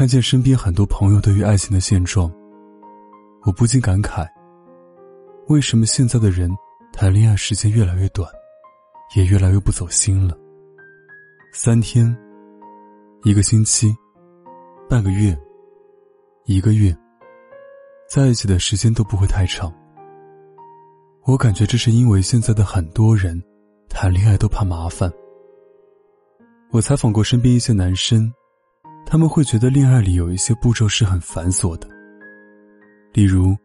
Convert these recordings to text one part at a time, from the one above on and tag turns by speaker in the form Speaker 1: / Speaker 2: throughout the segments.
Speaker 1: 看见身边很多朋友对于爱情的现状，我不禁感慨：为什么现在的人谈恋爱时间越来越短，也越来越不走心了？三天、一个星期、半个月、一个月，在一起的时间都不会太长。我感觉这是因为现在的很多人谈恋爱都怕麻烦。我采访过身边一些男生。他们会觉得恋爱里有一些步骤是很繁琐的，例如，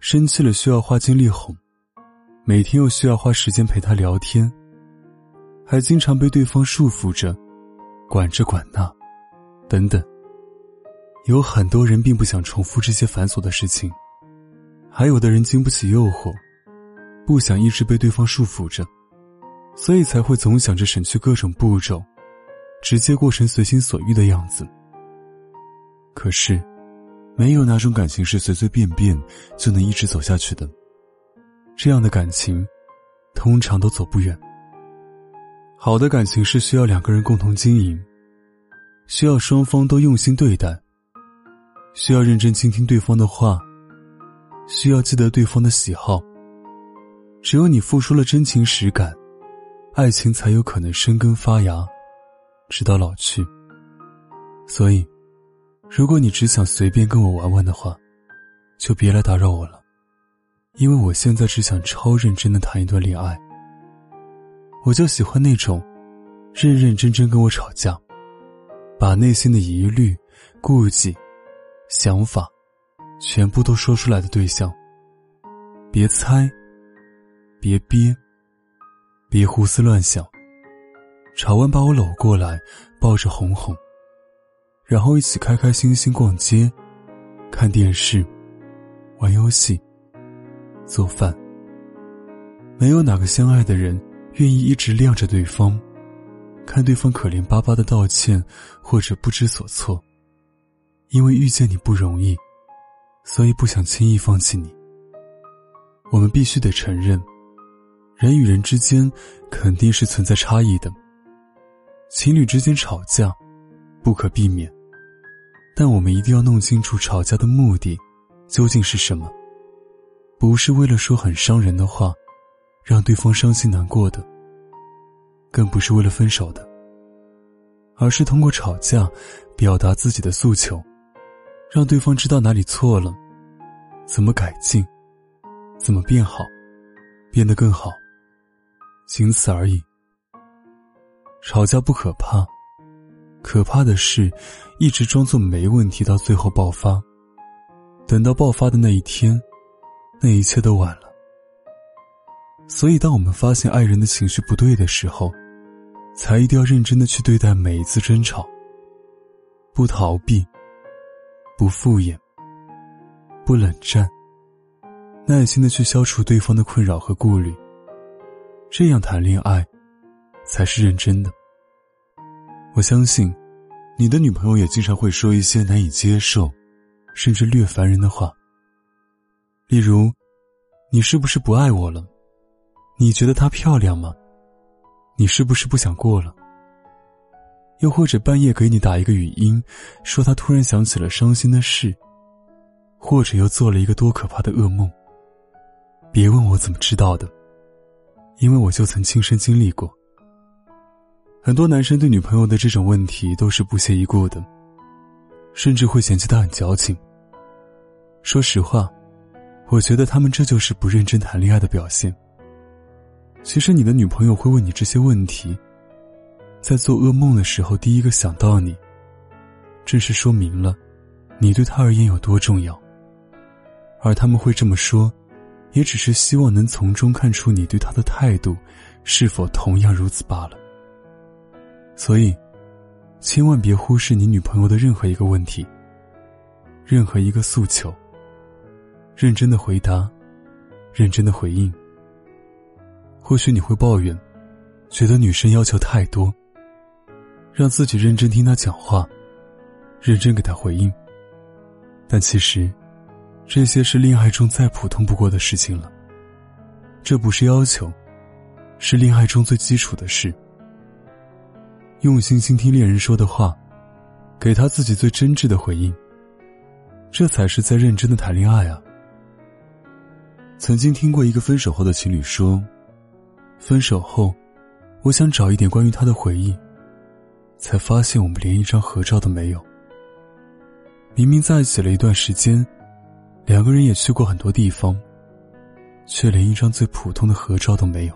Speaker 1: 生气了需要花精力哄，每天又需要花时间陪他聊天，还经常被对方束缚着，管这管那，等等。有很多人并不想重复这些繁琐的事情，还有的人经不起诱惑，不想一直被对方束缚着，所以才会总想着省去各种步骤。直接过成随心所欲的样子。可是，没有哪种感情是随随便便就能一直走下去的。这样的感情，通常都走不远。好的感情是需要两个人共同经营，需要双方都用心对待，需要认真倾听对方的话，需要记得对方的喜好。只有你付出了真情实感，爱情才有可能生根发芽。直到老去。所以，如果你只想随便跟我玩玩的话，就别来打扰我了，因为我现在只想超认真的谈一段恋爱。我就喜欢那种，认认真真跟我吵架，把内心的疑虑、顾忌、想法，全部都说出来的对象。别猜，别憋，别胡思乱想。吵完把我搂过来，抱着哄哄，然后一起开开心心逛街、看电视、玩游戏、做饭。没有哪个相爱的人愿意一直晾着对方，看对方可怜巴巴的道歉或者不知所措。因为遇见你不容易，所以不想轻易放弃你。我们必须得承认，人与人之间肯定是存在差异的。情侣之间吵架，不可避免，但我们一定要弄清楚吵架的目的究竟是什么。不是为了说很伤人的话，让对方伤心难过的，更不是为了分手的，而是通过吵架表达自己的诉求，让对方知道哪里错了，怎么改进，怎么变好，变得更好，仅此而已。吵架不可怕，可怕的是，一直装作没问题，到最后爆发。等到爆发的那一天，那一切都晚了。所以，当我们发现爱人的情绪不对的时候，才一定要认真的去对待每一次争吵，不逃避，不敷衍，不冷战，耐心的去消除对方的困扰和顾虑。这样谈恋爱。才是认真的。我相信，你的女朋友也经常会说一些难以接受，甚至略烦人的话。例如，你是不是不爱我了？你觉得她漂亮吗？你是不是不想过了？又或者半夜给你打一个语音，说他突然想起了伤心的事，或者又做了一个多可怕的噩梦。别问我怎么知道的，因为我就曾亲身经历过。很多男生对女朋友的这种问题都是不屑一顾的，甚至会嫌弃她很矫情。说实话，我觉得他们这就是不认真谈恋爱的表现。其实你的女朋友会问你这些问题，在做噩梦的时候第一个想到你，正是说明了你对她而言有多重要。而他们会这么说，也只是希望能从中看出你对他的态度是否同样如此罢了。所以，千万别忽视你女朋友的任何一个问题、任何一个诉求，认真的回答，认真的回应。或许你会抱怨，觉得女生要求太多，让自己认真听她讲话，认真给她回应。但其实，这些是恋爱中再普通不过的事情了。这不是要求，是恋爱中最基础的事。用心倾听恋人说的话，给他自己最真挚的回应。这才是在认真的谈恋爱啊！曾经听过一个分手后的情侣说。分手后，我想找一点关于他的回忆，才发现我们连一张合照都没有。明明在一起了一段时间，两个人也去过很多地方，却连一张最普通的合照都没有。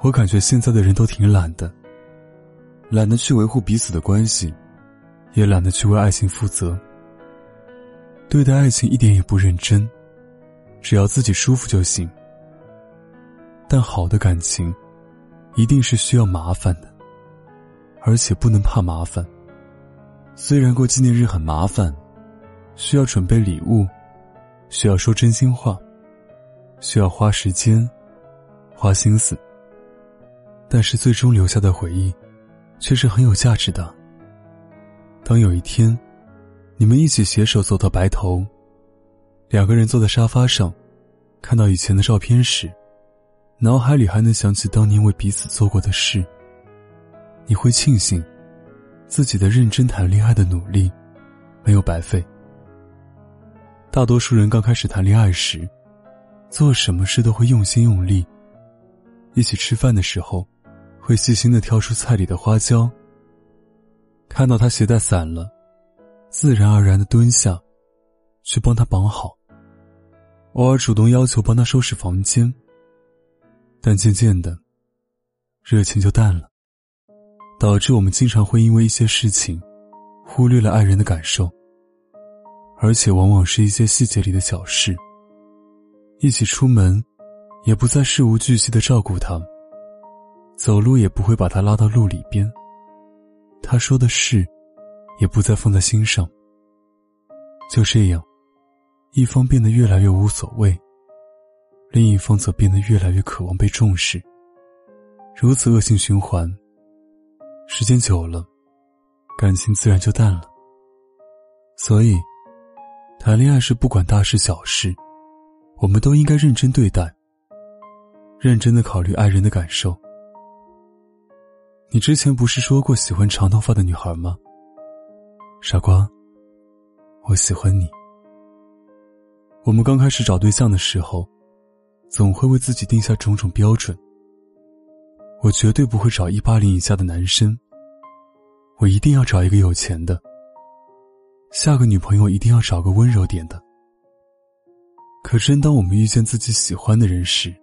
Speaker 1: 我感觉现在的人都挺懒的，懒得去维护彼此的关系，也懒得去为爱情负责，对待爱情一点也不认真，只要自己舒服就行。但好的感情，一定是需要麻烦的，而且不能怕麻烦。虽然过纪念日很麻烦，需要准备礼物，需要说真心话，需要花时间、花心思，但是最终留下的回忆，却是很有价值的。当有一天，你们一起携手走到白头，两个人坐在沙发上，看到以前的照片时。脑海里还能想起当年为彼此做过的事，你会庆幸自己的认真谈恋爱的努力没有白费。大多数人刚开始谈恋爱时，做什么事都会用心用力。一起吃饭的时候，会细心的挑出菜里的花椒。看到他鞋带散了，自然而然的蹲下，去帮他绑好。偶尔主动要求帮他收拾房间。但渐渐的，热情就淡了，导致我们经常会因为一些事情，忽略了爱人的感受。而且往往是一些细节里的小事。一起出门，也不再事无巨细的照顾他，走路也不会把他拉到路里边。他说的事，也不再放在心上。就这样，一方变得越来越无所谓。另一方则变得越来越渴望被重视，如此恶性循环。时间久了，感情自然就淡了。所以，谈恋爱是不管大事小事，我们都应该认真对待，认真的考虑爱人的感受。你之前不是说过喜欢长头发的女孩吗？傻瓜，我喜欢你。我们刚开始找对象的时候。总会为自己定下种种标准。我绝对不会找一八零以下的男生。我一定要找一个有钱的。下个女朋友一定要找个温柔点的。可真当我们遇见自己喜欢的人时，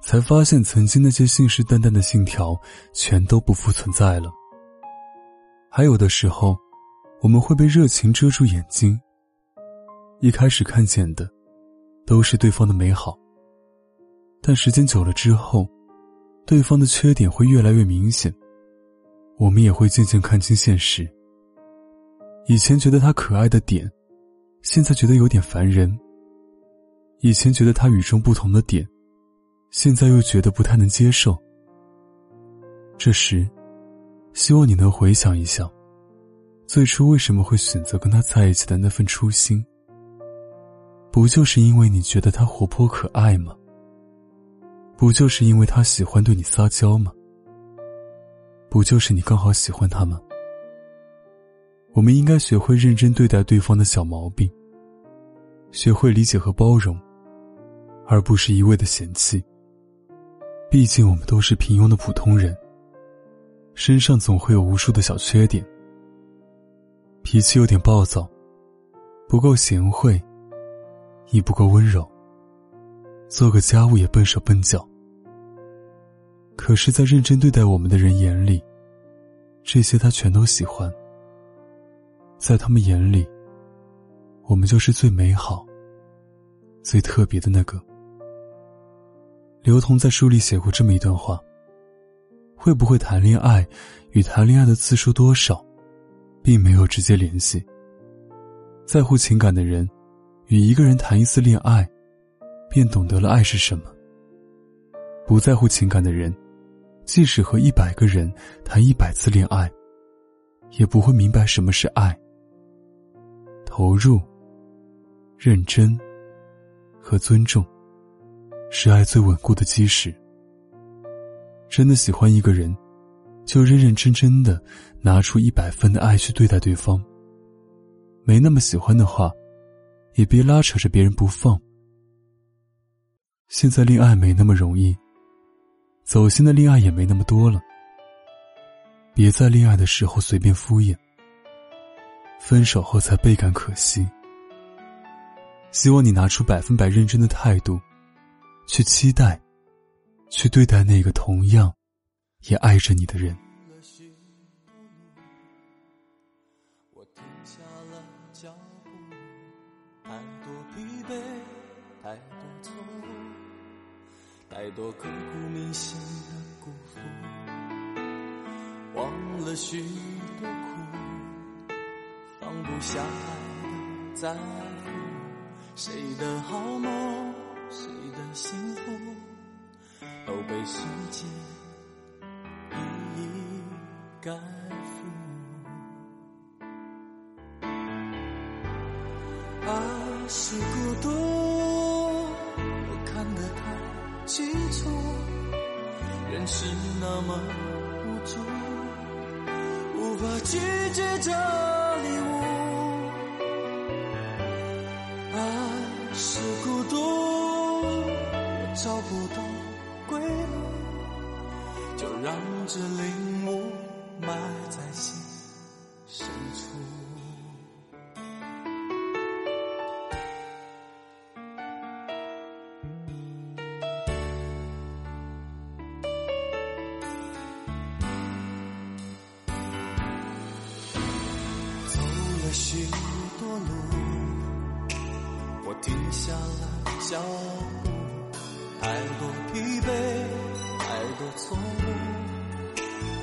Speaker 1: 才发现曾经那些信誓旦旦的信条全都不复存在了。还有的时候，我们会被热情遮住眼睛。一开始看见的，都是对方的美好。但时间久了之后，对方的缺点会越来越明显，我们也会渐渐看清现实。以前觉得他可爱的点，现在觉得有点烦人；以前觉得他与众不同的点，现在又觉得不太能接受。这时，希望你能回想一下，最初为什么会选择跟他在一起的那份初心，不就是因为你觉得他活泼可爱吗？不就是因为他喜欢对你撒娇吗？不就是你刚好喜欢他吗？我们应该学会认真对待对方的小毛病，学会理解和包容，而不是一味的嫌弃。毕竟我们都是平庸的普通人，身上总会有无数的小缺点，脾气有点暴躁，不够贤惠，亦不够温柔，做个家务也笨手笨脚。可是，在认真对待我们的人眼里，这些他全都喜欢。在他们眼里，我们就是最美好、最特别的那个。刘同在书里写过这么一段话：会不会谈恋爱，与谈恋爱的次数多少，并没有直接联系。在乎情感的人，与一个人谈一次恋爱，便懂得了爱是什么。不在乎情感的人，即使和一百个人谈一百次恋爱，也不会明白什么是爱。投入、认真和尊重，是爱最稳固的基石。真的喜欢一个人，就认认真真的拿出一百分的爱去对待对方。没那么喜欢的话，也别拉扯着别人不放。现在恋爱没那么容易。走心的恋爱也没那么多了，别在恋爱的时候随便敷衍，分手后才倍感可惜。希望你拿出百分百认真的态度，去期待，去对待那个同样也爱着你的人。
Speaker 2: 我停下了脚步太多错误太多刻骨铭心的辜负，忘了许多苦，放不下来的在乎，谁的好梦，谁的幸福，都被时间一一盖覆。爱是孤独。看得太清楚，人是那么无助，无法拒绝这找不到归路，就让这领悟埋在心深处。走了许多路，我停下了脚步，太多疲惫，太多错误，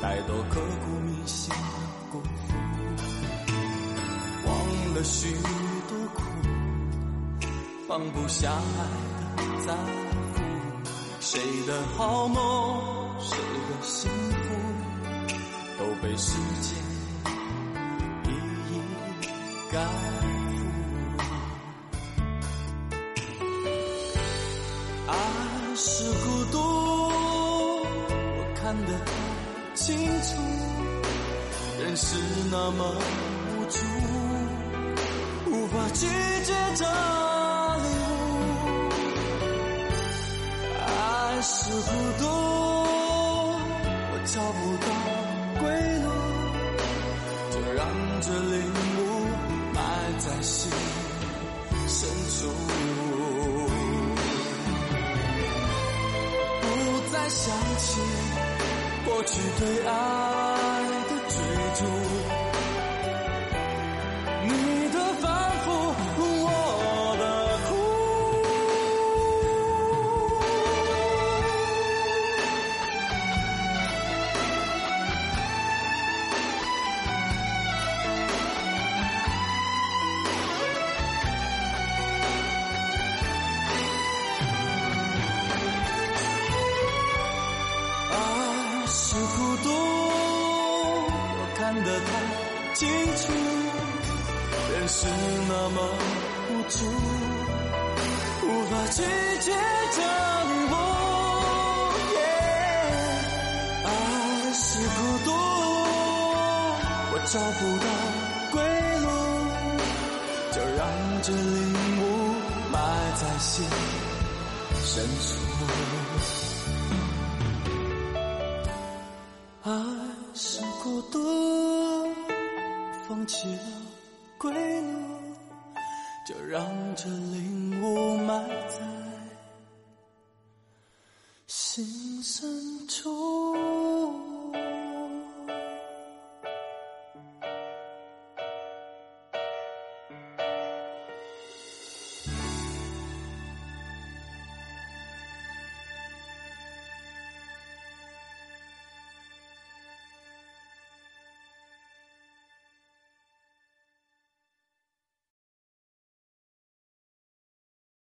Speaker 2: 太多刻骨铭心的辜负，忘了许多苦，放不下来的在乎，谁的好梦，谁的幸福，都被时间。一一改，看得太清楚，人是那么无助，无法拒绝这礼物。爱是孤独，我找不到归路，就让这领悟埋。在心深处，不再想起过去对爱的追逐。无助，无法拒绝这礼物。爱是孤独，我找不到归路，就让这领悟埋在心深处。爱是孤独。放弃了归路，就让这领悟埋在心深处。